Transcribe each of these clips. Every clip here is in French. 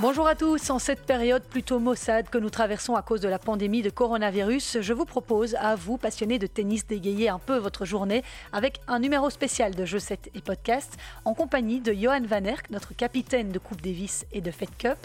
Bonjour à tous. En cette période plutôt maussade que nous traversons à cause de la pandémie de coronavirus, je vous propose à vous, passionnés de tennis, d'égayer un peu votre journée avec un numéro spécial de Jeux 7 et podcast en compagnie de Johan Van Erck, notre capitaine de Coupe Davis et de Fed Cup.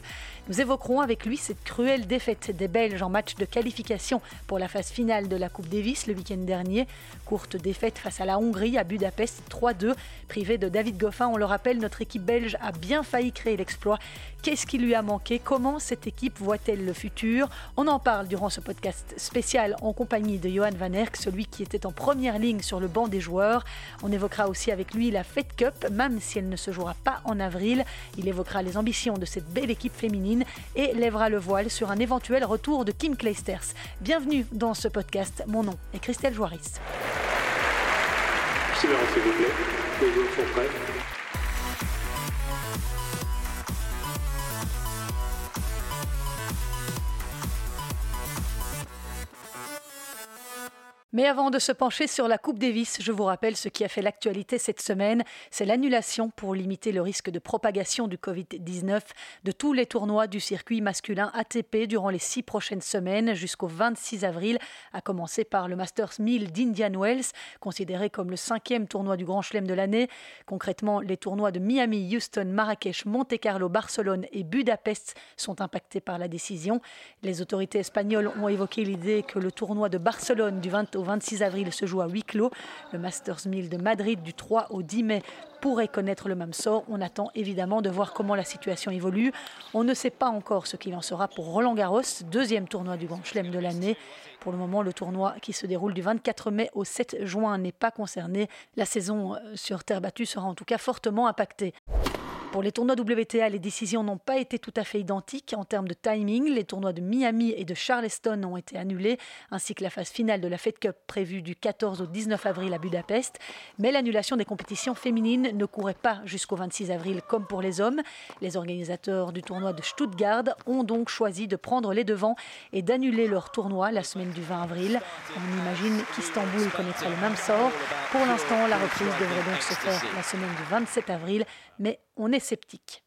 Nous évoquerons avec lui cette cruelle défaite des Belges en match de qualification pour la phase finale de la Coupe Davis le week-end dernier. Courte défaite face à la Hongrie à Budapest 3-2. Privé de David Goffin, on le rappelle, notre équipe belge a bien failli créer l'exploit. Qu'est-ce qui lui a manqué? Comment cette équipe voit-elle le futur? On en parle durant ce podcast spécial en compagnie de Johan Van Erck, celui qui était en première ligne sur le banc des joueurs. On évoquera aussi avec lui la Fed Cup, même si elle ne se jouera pas en avril. Il évoquera les ambitions de cette belle équipe féminine et lèvera le voile sur un éventuel retour de Kim Kleisters. Bienvenue dans ce podcast. Mon nom est Christelle prêts. Mais avant de se pencher sur la Coupe Davis, je vous rappelle ce qui a fait l'actualité cette semaine, c'est l'annulation pour limiter le risque de propagation du Covid-19 de tous les tournois du circuit masculin ATP durant les six prochaines semaines jusqu'au 26 avril, à commencer par le Masters 1000 d'Indian Wells, considéré comme le cinquième tournoi du Grand Chelem de l'année. Concrètement, les tournois de Miami, Houston, Marrakech, Monte-Carlo, Barcelone et Budapest sont impactés par la décision. Les autorités espagnoles ont évoqué l'idée que le tournoi de Barcelone du 20 au 26 avril se joue à huis clos. Le Masters 1000 de Madrid du 3 au 10 mai pourrait connaître le même sort. On attend évidemment de voir comment la situation évolue. On ne sait pas encore ce qu'il en sera pour Roland Garros, deuxième tournoi du Grand Chelem de l'année. Pour le moment, le tournoi qui se déroule du 24 mai au 7 juin n'est pas concerné. La saison euh, sur terre battue sera en tout cas fortement impactée. Pour les tournois WTA, les décisions n'ont pas été tout à fait identiques en termes de timing. Les tournois de Miami et de Charleston ont été annulés, ainsi que la phase finale de la Fed Cup prévue du 14 au 19 avril à Budapest. Mais l'annulation des compétitions féminines ne courait pas jusqu'au 26 avril comme pour les hommes. Les organisateurs du tournoi de Stuttgart ont donc choisi de prendre les devants et d'annuler leur tournoi la semaine du 20 avril. On imagine qu'Istanbul connaîtra le même sort. Pour l'instant, la reprise devrait donc se faire la semaine du 27 avril, mais on est sceptique.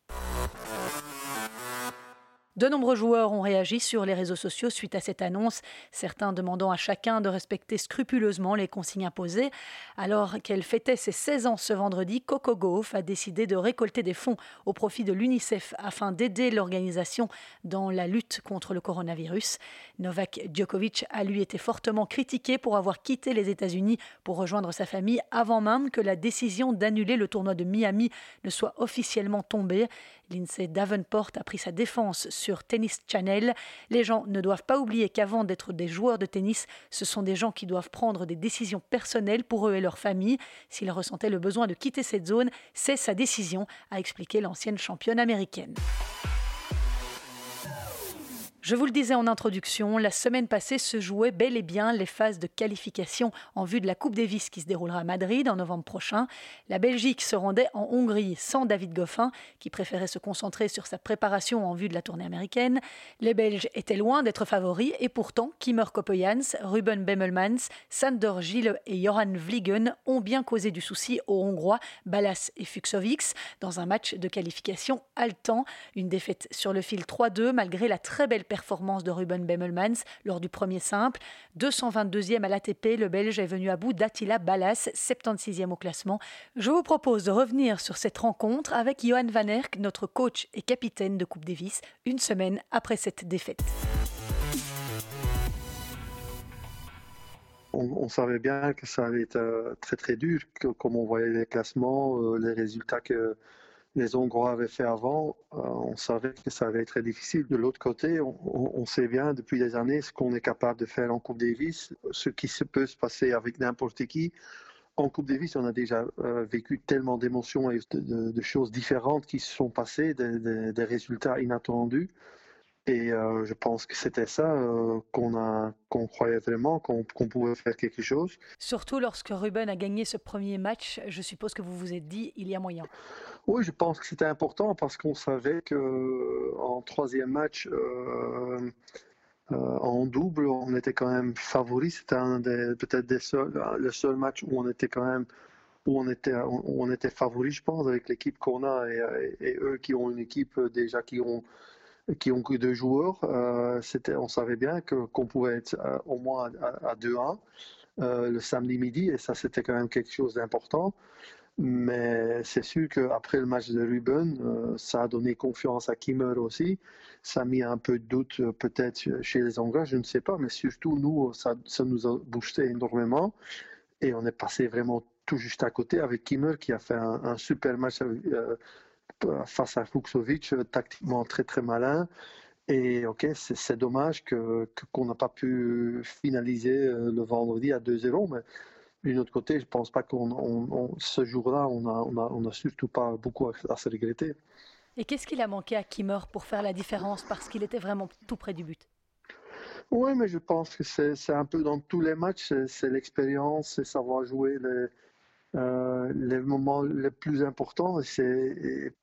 De nombreux joueurs ont réagi sur les réseaux sociaux suite à cette annonce, certains demandant à chacun de respecter scrupuleusement les consignes imposées. Alors qu'elle fêtait ses 16 ans ce vendredi, Coco Gauff a décidé de récolter des fonds au profit de l'UNICEF afin d'aider l'organisation dans la lutte contre le coronavirus. Novak Djokovic a lui été fortement critiqué pour avoir quitté les États-Unis pour rejoindre sa famille avant même que la décision d'annuler le tournoi de Miami ne soit officiellement tombée. Lindsay Davenport a pris sa défense sur Tennis Channel. Les gens ne doivent pas oublier qu'avant d'être des joueurs de tennis, ce sont des gens qui doivent prendre des décisions personnelles pour eux et leur famille. S'il ressentait le besoin de quitter cette zone, c'est sa décision, a expliqué l'ancienne championne américaine. Je vous le disais en introduction, la semaine passée se jouaient bel et bien les phases de qualification en vue de la Coupe Davis qui se déroulera à Madrid en novembre prochain. La Belgique se rendait en Hongrie sans David Goffin, qui préférait se concentrer sur sa préparation en vue de la tournée américaine. Les Belges étaient loin d'être favoris et pourtant Kimmer Kopoyans, Ruben Bemmelmans, Sander Gille et Joran Vliegen ont bien causé du souci aux Hongrois Balas et Fuxovics dans un match de qualification haletant. Une défaite sur le fil 3-2 malgré la très belle performance de Ruben Bemmelmans lors du premier simple. 222e à l'ATP, le Belge est venu à bout d'Attila Ballas, 76e au classement. Je vous propose de revenir sur cette rencontre avec Johan Van Erck, notre coach et capitaine de Coupe Davis, une semaine après cette défaite. On, savait bien que ça allait être euh, très très dur, comme on voyait les classements, euh, les résultats que les Hongrois avaient fait avant, euh, on savait que ça allait être très difficile. De l'autre côté, on, sait bien depuis des années ce qu'on est capable de faire en Coupe Davis, ce qui se peut se passer avec n'importe qui. En Coupe Davis, on a déjà euh, vécu tellement d'émotions et de, choses différentes qui se sont passées, des résultats inattendus. Et euh, je pense que c'était ça euh, qu'on a, qu'on croyait vraiment qu'on pouvait faire quelque chose. Surtout lorsque Ruben a gagné ce premier match, je suppose que vous vous êtes dit il y a moyen. Oui, je pense que c'était important parce qu'on savait que en troisième match. Euh, en double, on était quand même favori. C'était peut-être le seul match où on était quand même où on était, on, était favori, je pense, avec l'équipe qu'on a et, et, eux qui ont une équipe déjà qui ont qui ont que deux joueurs. c'était, on savait bien qu'on pouvait être au moins à, à 2-1 le samedi midi, et ça, c'était quand même quelque chose d'important. Mais c'est sûr qu'après le match de Ruben, euh, ça a donné confiance à Kimmer aussi. Ça a mis un peu de doute euh, peut-être chez les Anglais, je ne sais pas. Mais surtout, nous, ça, ça, nous a boosté énormément. Et on est passé vraiment tout juste à côté avec Kimmer qui a fait un, super match euh, face à Fuxovic, tactiquement très très malin. Et ok, c'est dommage qu'on que, n'a pas pu finaliser le vendredi à 2-0, mais d'un autre côté, je ne pense pas qu'on ce jour-là, on n'a on a, on a surtout pas beaucoup à, se regretter. Et qu'est-ce qu'il a manqué à Kimmer pour faire la différence parce qu'il était vraiment tout près du but? Oui, mais je pense que c'est un peu dans tous les matchs, c'est l'expérience, c'est savoir jouer les, euh, les moments les plus importants.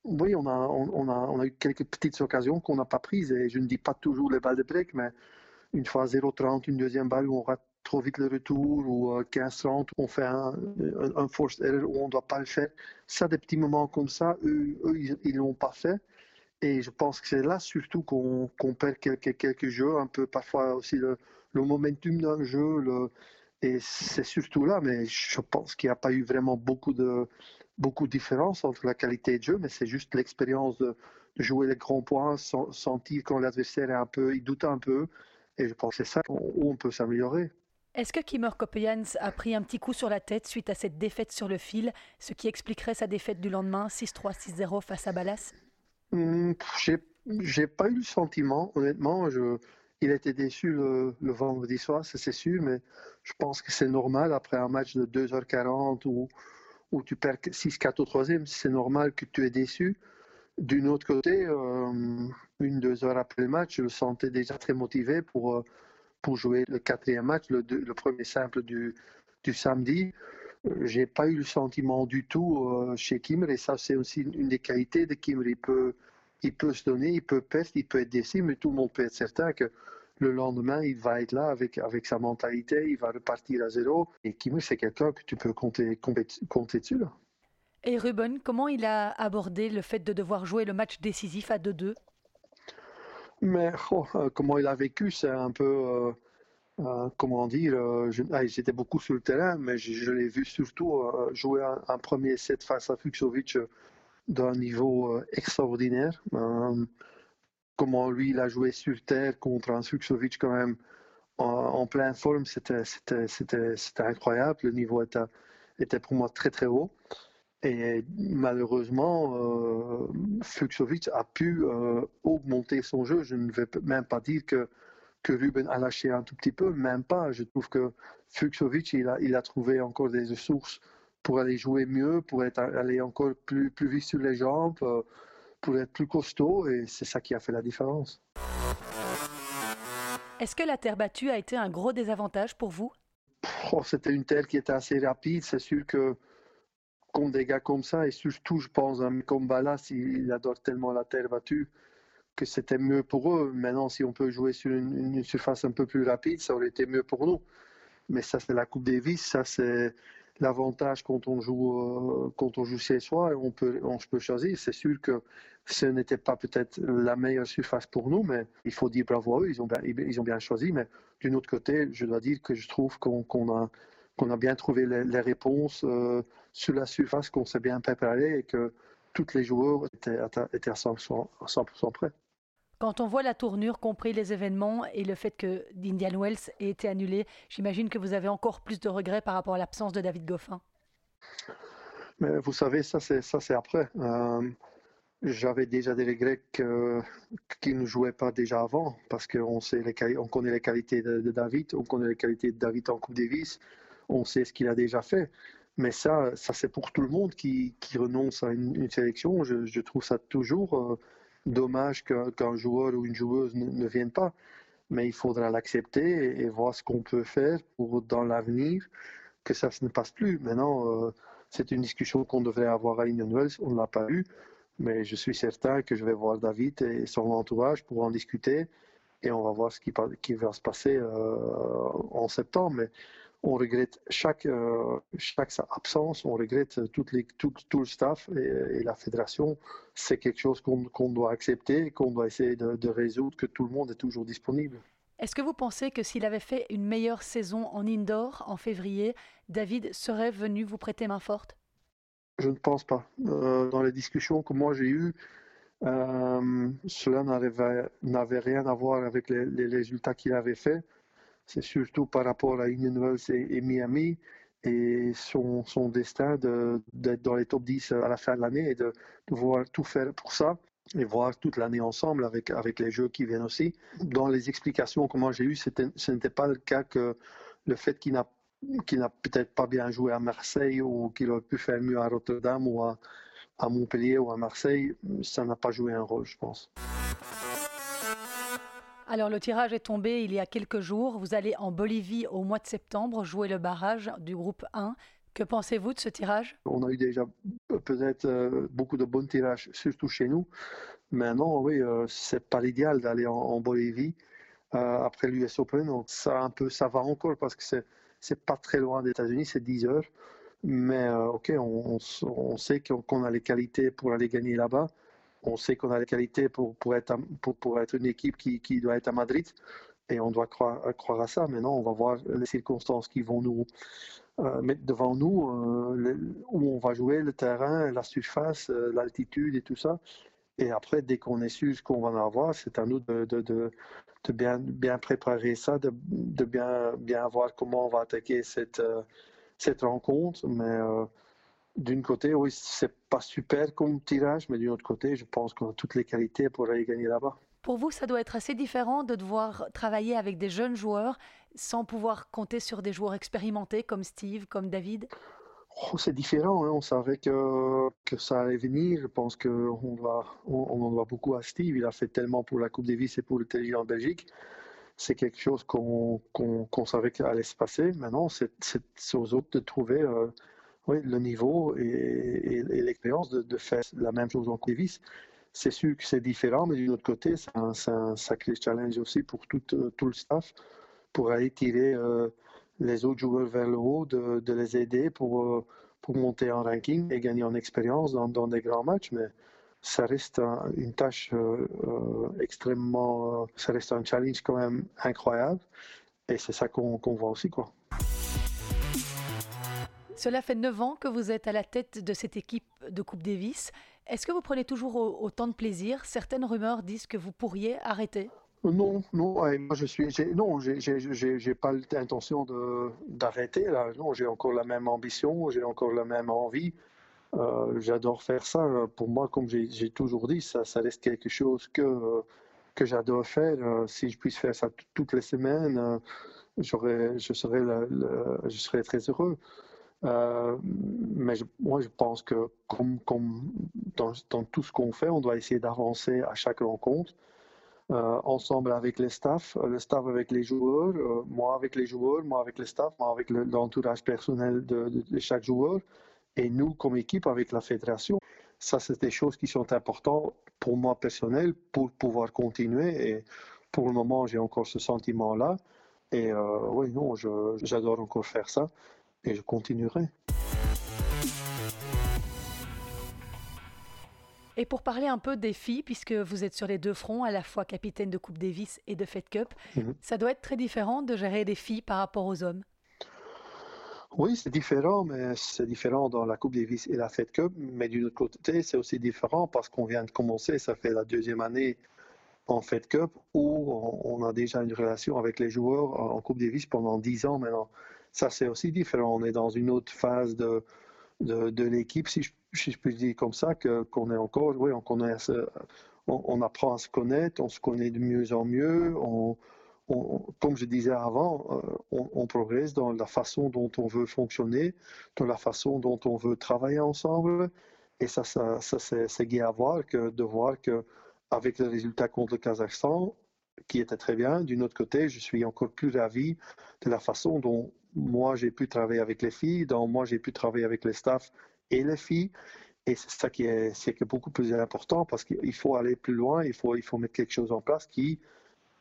oui, on a, on, a, on a eu quelques petites occasions qu'on n'a pas prises et je ne dis pas toujours les balles de break, mais une fois 0-30, une deuxième balle où on rate trop vite le retour ou 15-30, euh, on fait un, un, forced error où on ne doit pas le faire. Ça, des petits moments comme ça, eux, ils ne l'ont pas fait. Et je pense que c'est là surtout qu'on perd quelques, quelques jeux, un peu parfois aussi le, le momentum d'un jeu. Le, et c'est surtout là, mais je pense qu'il n'y a pas eu vraiment beaucoup de, beaucoup de différence entre la qualité de jeu, mais c'est juste l'expérience de, jouer les grands points, sentir quand l'adversaire est un peu, il doute un peu. Et je pense que c'est ça où on peut s'améliorer. Est-ce que Kimmer Kopejans a pris un petit coup sur la tête suite à cette défaite sur le fil, ce qui expliquerait sa défaite du lendemain 6-3, 6-0 face à Ballas hmm, J'ai pas eu le sentiment, honnêtement. Je, il était déçu le, vendredi soir, c'est sûr, mais je pense que c'est normal après un match de 2h40 où, où tu perds 6-4 au troisième, c'est normal que tu es déçu. D'une autre côté, euh, une, deux heures après le match, je le sentais déjà très motivé pour. Euh, pour jouer le quatrième match, le, premier simple du, du samedi. Euh, j'ai pas eu le sentiment du tout euh, chez Kimmer et ça c'est aussi une des qualités de Kimmer. Il peut, il peut se donner, il peut perdre, il peut être déçu, mais tout le monde peut être certain que le lendemain il va être là avec, avec sa mentalité, il va repartir à zéro. Et Kimmer c'est quelqu'un que tu peux compter, compter, dessus. Là. Et Ruben, comment il a abordé le fait de devoir jouer le match décisif à 2-2 mais oh, euh, comment il a vécu, c'est un peu, euh, euh, comment dire, ah, j'étais beaucoup sur le terrain, mais je, l'ai vu surtout jouer un, premier set face à Fuxovic d'un niveau extraordinaire. comment lui, il a joué sur terre contre un Fuxovic quand même en, pleine forme, c'était incroyable. Le niveau était, était pour moi très très haut. Et malheureusement, euh, a pu euh, augmenter son jeu. Je ne vais même pas dire que, que Ruben a lâché un tout petit peu, même pas. Je trouve que Fuxovic, il a, il a trouvé encore des ressources pour aller jouer mieux, pour être, aller encore plus, plus vite sur les jambes, euh, pour être plus costaud. Et c'est ça qui a fait la différence. Est-ce que la terre battue a été un gros désavantage pour vous? Oh, C'était une terre qui était assez rapide. C'est sûr que contre des gars comme ça, et surtout, je pense, un comme Ballas, il, adore tellement la terre battue que c'était mieux pour eux. Maintenant, si on peut jouer sur une, surface un peu plus rapide, ça aurait été mieux pour nous. Mais ça, c'est la Coupe Davis, ça, c'est l'avantage quand on joue euh, quand on joue chez soi et on peut on peut choisir. C'est sûr que ce n'était pas peut-être la meilleure surface pour nous mais il faut dire bravo à eux. Ils ont bien ils ont bien choisi. Mais d'un autre côté je dois dire que je trouve qu'on a qu'on a bien trouvé les, réponses euh, sur la surface, qu'on s'est bien préparé et que tous les joueurs étaient, étaient à 100%, 100 prêts. Quand on voit la tournure, compris les événements et le fait que d'Indian Wells ait été annulé, j'imagine que vous avez encore plus de regrets par rapport à l'absence de David Goffin. Mais vous savez, ça c'est après. Euh, j'avais déjà des regrets qu'il ne jouait pas déjà avant parce qu'on on connaît les qualités de, de, David, on connaît les qualités de David en Coupe Davis on sait ce qu'il a déjà fait. Mais ça, ça c'est pour tout le monde qui, renonce à une, sélection. Je, trouve ça toujours euh, dommage qu'un joueur ou une joueuse ne, vienne pas. Mais il faudra l'accepter et, voir ce qu'on peut faire pour, dans l'avenir, que ça ne passe plus. Maintenant, euh, c'est une discussion qu'on devrait avoir à Indian Wells. On ne l'a pas eu. Mais je suis certain que je vais voir David et son entourage pour en discuter. Et on va voir ce qui, va se passer euh, en septembre. On regrette chaque, euh, chaque absence, on regrette toutes les, tout, tout le staff et, la fédération. C'est quelque chose qu'on doit accepter, qu'on doit essayer de, résoudre, que tout le monde est toujours disponible. Est-ce que vous pensez que s'il avait fait une meilleure saison en indoor en février, David serait venu vous prêter main forte? Je ne pense pas. Euh, dans les discussions que moi j'ai eues, euh, cela n'avait rien à voir avec les, les résultats qu'il avait faits c'est surtout par rapport à Union Wells et, Miami et son, destin d'être dans les top 10 à la fin de l'année et de, de pouvoir tout faire pour ça et voir toute l'année ensemble avec, avec les jeux qui viennent aussi. Dans les explications que moi j'ai eues, ce n'était pas le cas que le fait qu'il n'a n'a peut-être pas bien joué à Marseille ou qu'il aurait pu faire mieux à Rotterdam ou à Montpellier ou à Marseille, ça n'a pas joué un rôle, je pense. Alors le tirage est tombé il y a quelques jours. Vous allez en Bolivie au mois de septembre jouer le barrage du groupe 1. Que pensez-vous de ce tirage? On a eu déjà peut-être euh, beaucoup de bons tirages, surtout chez nous. Maintenant, oui, euh, c'est pas l'idéal d'aller en, Bolivie euh, après l'US Open. Donc ça, un peu, ça va encore parce que c'est c'est pas très loin des États-Unis, c'est 10 heures. Mais ok, on, on sait qu'on a les qualités pour aller gagner là-bas on sait qu'on a les qualités pour, pour, être, pour, pour être une équipe qui, qui, doit être à Madrid et on doit croire, croire à ça. Maintenant, on va voir les circonstances qui vont nous euh, mettre devant nous, euh, où on va jouer, le terrain, la surface, euh, l'altitude et tout ça. Et après, dès qu'on est sûr ce qu'on va en avoir, c'est à nous de, de, de, bien, bien préparer ça, de, de bien, bien voir comment on va attaquer cette, cette rencontre. Mais d'une côté, oui, c'est pas super comme tirage, mais d'une autre côté, je pense qu'on a toutes les qualités pour aller gagner là-bas. Pour vous, ça doit être assez différent de devoir travailler avec des jeunes joueurs sans pouvoir compter sur des joueurs expérimentés comme Steve, comme David? Oh, C'est différent, hein. on savait que, que, ça allait venir. Je pense qu'on on, on en doit beaucoup à Steve. Il a fait tellement pour la Coupe Davis et pour le Télé en Belgique. C'est quelque chose qu'on savait qu'il allait se passer. Maintenant, c'est aux autres de trouver. Euh, oui, le niveau et, l'expérience de, faire la même chose en Davis. C'est sûr que c'est différent, mais d'une autre côté, c'est un, sacré challenge aussi pour tout, tout, le staff, pour aller tirer euh, les autres joueurs vers le haut, de, les aider pour, euh, pour monter en ranking et gagner en expérience dans, des grands matchs. Mais ça reste une tâche euh, extrêmement, ça reste un challenge quand même incroyable. Et c'est ça qu'on voit aussi, quoi. Cela fait 9 ans que vous êtes à la tête de cette équipe de Coupe Davis. Est-ce que vous prenez toujours autant de plaisir? Certaines rumeurs disent que vous pourriez arrêter non, non, moi je suis, non, j'ai pas l'intention d'arrêter. Non, j'ai encore la même ambition, j'ai encore la même envie. Euh, j'adore faire ça. Pour moi, comme j'ai toujours dit, ça, reste quelque chose que que j'adore faire. Euh, si je puisse faire ça toutes les semaines, euh, je serais, je serais très heureux. Euh, mais moi, je pense que dans, tout ce qu'on fait, on doit essayer d'avancer à chaque rencontre, euh, ensemble avec les staffs, le staff avec les joueurs, euh, moi avec les joueurs, moi avec les staffs, moi avec l'entourage personnel de, de, chaque joueur, et nous comme équipe avec la fédération. Ça, c'est des choses qui sont importantes pour moi personnel pour pouvoir continuer. Et pour le moment, j'ai encore ce sentiment-là. Et oui, non, j'adore encore faire ça et je continuerai. Et pour parler un peu des filles, puisque vous êtes sur les deux fronts, à la fois capitaine de Coupe Davis et de Fed Cup, mhm. ça doit être très différent de gérer des filles par rapport aux hommes. Oui, c'est différent, mais c'est différent dans la Coupe Davis et la Fed Cup. Mais d'une autre côté, c'est aussi différent parce qu'on vient de commencer, ça fait la deuxième année en Fed Cup où on a déjà une relation avec les joueurs en Coupe Davis pendant dix ans maintenant. Ça, c'est aussi différent. On est dans une autre phase de, de, l'équipe, si je, si je puis dire comme ça, qu'on est encore, oui, on, connaît, on, apprend à se connaître, on se connaît de mieux en mieux. On, comme je disais avant, euh, on, progresse dans la façon dont on veut fonctionner, dans la façon dont on veut travailler ensemble. Et ça, ça, ça c'est gai à voir que de voir que avec le résultat contre le Kazakhstan, qui était très bien, d'une autre côté, je suis encore plus ravi de la façon dont moi, j'ai pu travailler avec les filles, donc moi, j'ai pu travailler avec les staffs et les filles. Et c'est ça qui est, c'est beaucoup plus important parce qu'il faut aller plus loin, il faut, il faut mettre quelque chose en place qui,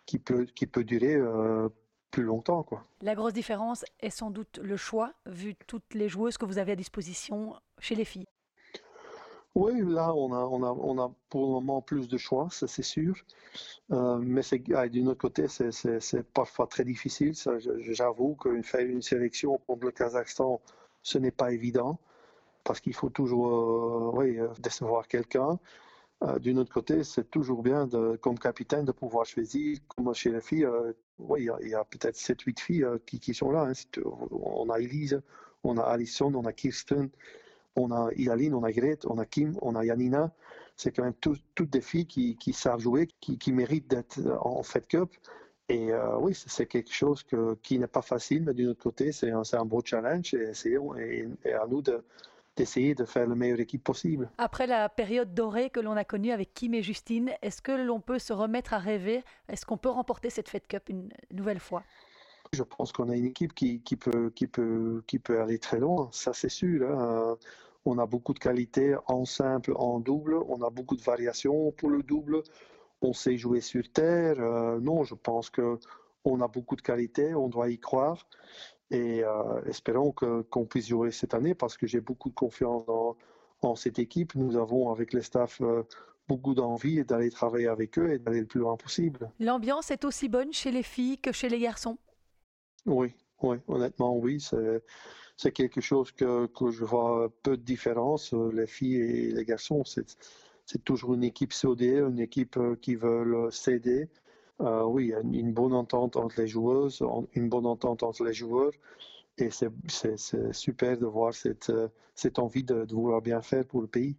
qui, peut, qui peut durer euh, plus longtemps. Quoi. La grosse différence est sans doute le choix, vu toutes les joueuses que vous avez à disposition chez les filles. Oui, là, on a, on, a, on a pour le moment plus de choix, ça c'est sûr. Euh, mais ah, d'une autre côté, c'est parfois très difficile. J'avoue que faire une sélection contre le Kazakhstan, ce n'est pas évident parce qu'il faut toujours euh, oui, euh, décevoir quelqu'un. D'une autre côté, c'est toujours bien, comme capitaine, de pouvoir choisir. Comme chez les filles, oui, il y a, peut-être 7-8 filles qui, qui, sont là. Hein. On a Elise, on a Alison, on a Kirsten, on a Yaline, on a Grete, on a Kim, on a Yanina. C'est quand même toutes des filles qui, savent jouer, qui, méritent d'être en Fed Cup. Et euh, oui, c'est quelque chose qui n'est pas facile, mais d'un autre côté, c'est un, beau challenge et, et, à nous d'essayer de faire la meilleure équipe possible. Après la période dorée que l'on a connue avec Kim et Justine, est-ce que l'on peut se remettre à rêver? Est-ce qu'on peut remporter cette Fed Cup une nouvelle fois? Je pense qu'on a une équipe qui, peut, aller très loin, ça c'est sûr. Hein. On a beaucoup de qualité en simple, en double, on a beaucoup de variations pour le double, on sait jouer sur terre. Euh, non, je pense qu'on a beaucoup de qualité, on doit y croire. Et euh, espérons qu'on puisse jouer cette année parce que j'ai beaucoup de confiance en cette équipe. Nous avons avec les staffs euh, beaucoup d'envie d'aller travailler avec eux et d'aller le plus loin possible. L'ambiance est aussi bonne chez les filles que chez les garçons? Oui, oui, honnêtement, oui. C'est quelque chose que, que, je vois peu de différence. Euh, les filles et les garçons, c'est toujours une équipe soudée, une équipe euh, qui veut s'aider. Euh, oui, une bonne entente entre les joueuses, une bonne entente entre les joueurs. Et c'est super de voir cette, cette envie de, de vouloir bien faire pour le pays.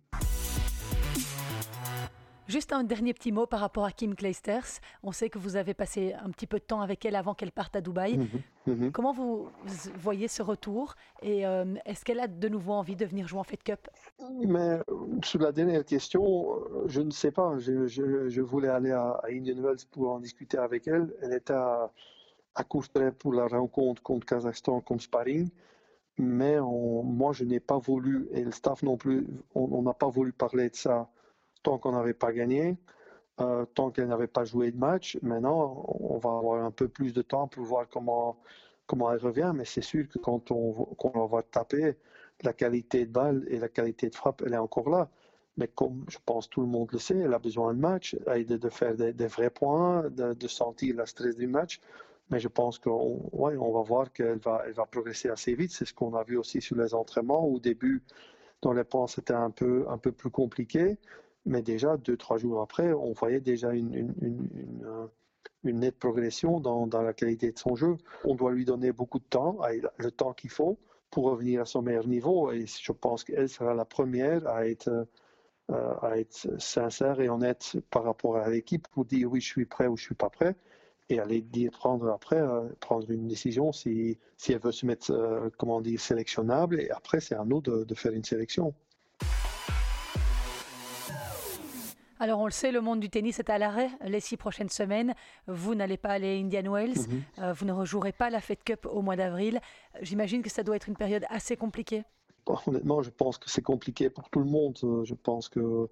Juste un dernier petit mot par rapport à Kim Kleisters. On sait que vous avez passé un petit peu de temps avec elle avant qu'elle parte à Dubaï. Mhm, mhm. Comment vous voyez ce retour et euh, est-ce qu'elle a de nouveau envie de venir jouer en Fed Cup? Mais sur la dernière question, je ne sais pas. Je, voulais aller à, Indian Wells pour en discuter avec elle. Elle était à, à pour la rencontre contre Kazakhstan comme sparring. Mais moi, je n'ai pas voulu, et le staff non plus, on n'a pas voulu parler de ça tant qu'on n'avait pas gagné, euh, tant qu'elle n'avait pas joué de match. Maintenant, on va avoir un peu plus de temps pour voir comment, comment elle revient, mais c'est sûr que quand on, va taper, la qualité de balle et la qualité de frappe, elle est encore là. Mais comme je pense tout le monde le sait, elle a besoin de match, de, de faire des, vrais points, de, sentir la stress du match. Mais je pense qu'on ouais, on va voir qu'elle va, elle va progresser assez vite. C'est ce qu'on a vu aussi sur les entraînements. Au début, dans les points, c'était un peu, un peu plus compliqué. Mais déjà, deux, trois jours après, on voyait déjà une, euh, nette progression dans, la qualité de son jeu. On doit lui donner beaucoup de temps, le temps qu'il faut pour revenir à son meilleur niveau. Et je pense qu'elle sera la première à être, euh, sincère et honnête par rapport à l'équipe pour dire oui, je suis prêt ou je suis pas prêt. Et aller prendre après, euh, prendre une décision si, elle veut se mettre, comment dire, sélectionnable. Et après, c'est à nous de faire une sélection. Alors on le sait, le monde du tennis est à l'arrêt les six prochaines semaines. Vous n'allez pas aller à Indian Wells, mhm. euh, vous ne rejouerez pas la Fed Cup au mois d'avril. J'imagine que ça doit être une période assez compliquée. honnêtement, je pense que c'est compliqué pour tout le monde. Euh, je pense que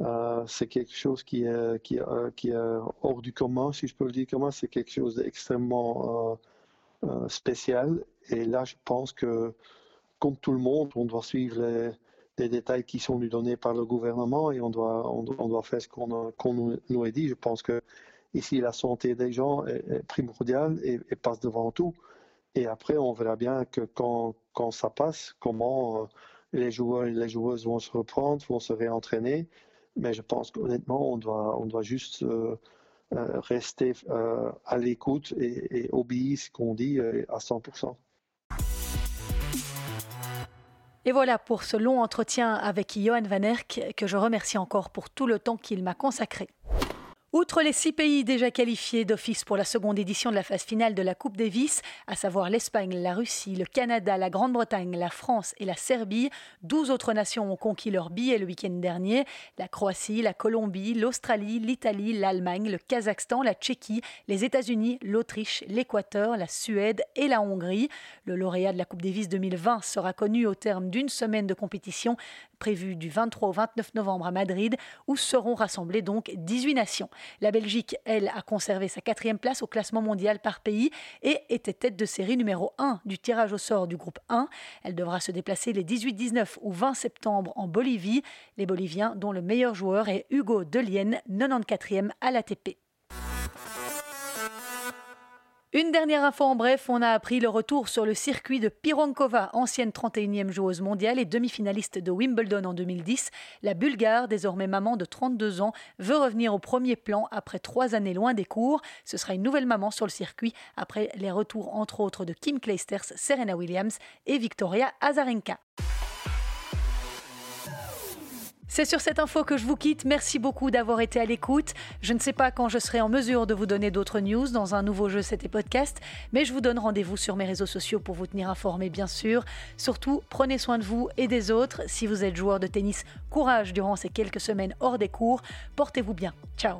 euh, c'est quelque chose qui est, qui, qui est, hors du commun, si je peux le dire comme ça. C'est quelque chose d'extrêmement spécial. Et là, je pense que, comme tout le monde, on doit suivre les des détails qui sont nous donnés par le gouvernement et on doit, on, doit faire ce qu'on nous, a dit. Je pense que ici, la santé des gens est, primordiale et, passe devant tout. Et après, on verra bien que quand, quand ça passe, comment euh, les joueurs et les joueuses vont se reprendre, vont se réentraîner. Mais je pense qu'honnêtement, on doit, on doit juste euh, euh, rester à l'écoute et, et obéir ce qu'on dit à 100%. Et voilà pour ce long entretien avec Johan Van Erck que je remercie encore pour tout le temps qu'il m'a consacré. Outre les six pays déjà qualifiés d'office pour la seconde édition de la phase finale de la Coupe Davis, à savoir l'Espagne, la Russie, le Canada, la Grande-Bretagne, la France et la Serbie, douze autres nations ont conquis leur billet le week-end dernier. La Croatie, la Colombie, l'Australie, l'Italie, l'Allemagne, le Kazakhstan, la Tchéquie, les États-Unis, l'Autriche, l'Équateur, la Suède et la Hongrie. Le lauréat de la Coupe Davis 2020 sera connu au terme d'une semaine de compétition prévu du 23 au 29 novembre à Madrid, où seront rassemblées donc 18 nations. La Belgique, elle, a conservé sa quatrième place au classement mondial par pays et était tête de série numéro 1 du tirage au sort du groupe 1. Elle devra se déplacer les 18, 19 ou 20 septembre en Bolivie. Les Boliviens, dont le meilleur joueur est Hugo Delienne, 94e à l'ATP. Une dernière info en bref, on a appris le retour sur le circuit de Pironkova, ancienne 31e joueuse mondiale et demi-finaliste de Wimbledon en 2010. La Bulgare, désormais maman de 32 ans, veut revenir au premier plan après trois années loin des cours. Ce sera une nouvelle maman sur le circuit après les retours entre autres de Kim Clijsters, Serena Williams et Victoria Azarenka. C'est sur cette info que je vous quitte. Merci beaucoup d'avoir été à l'écoute. Je ne sais pas quand je serai en mesure de vous donner d'autres news dans un nouveau jeu C'était Podcast, mais je vous donne rendez-vous sur mes réseaux sociaux pour vous tenir informé, bien sûr. Surtout, prenez soin de vous et des autres. Si vous êtes joueur de tennis, courage durant ces quelques semaines hors des cours. Portez-vous bien. Ciao.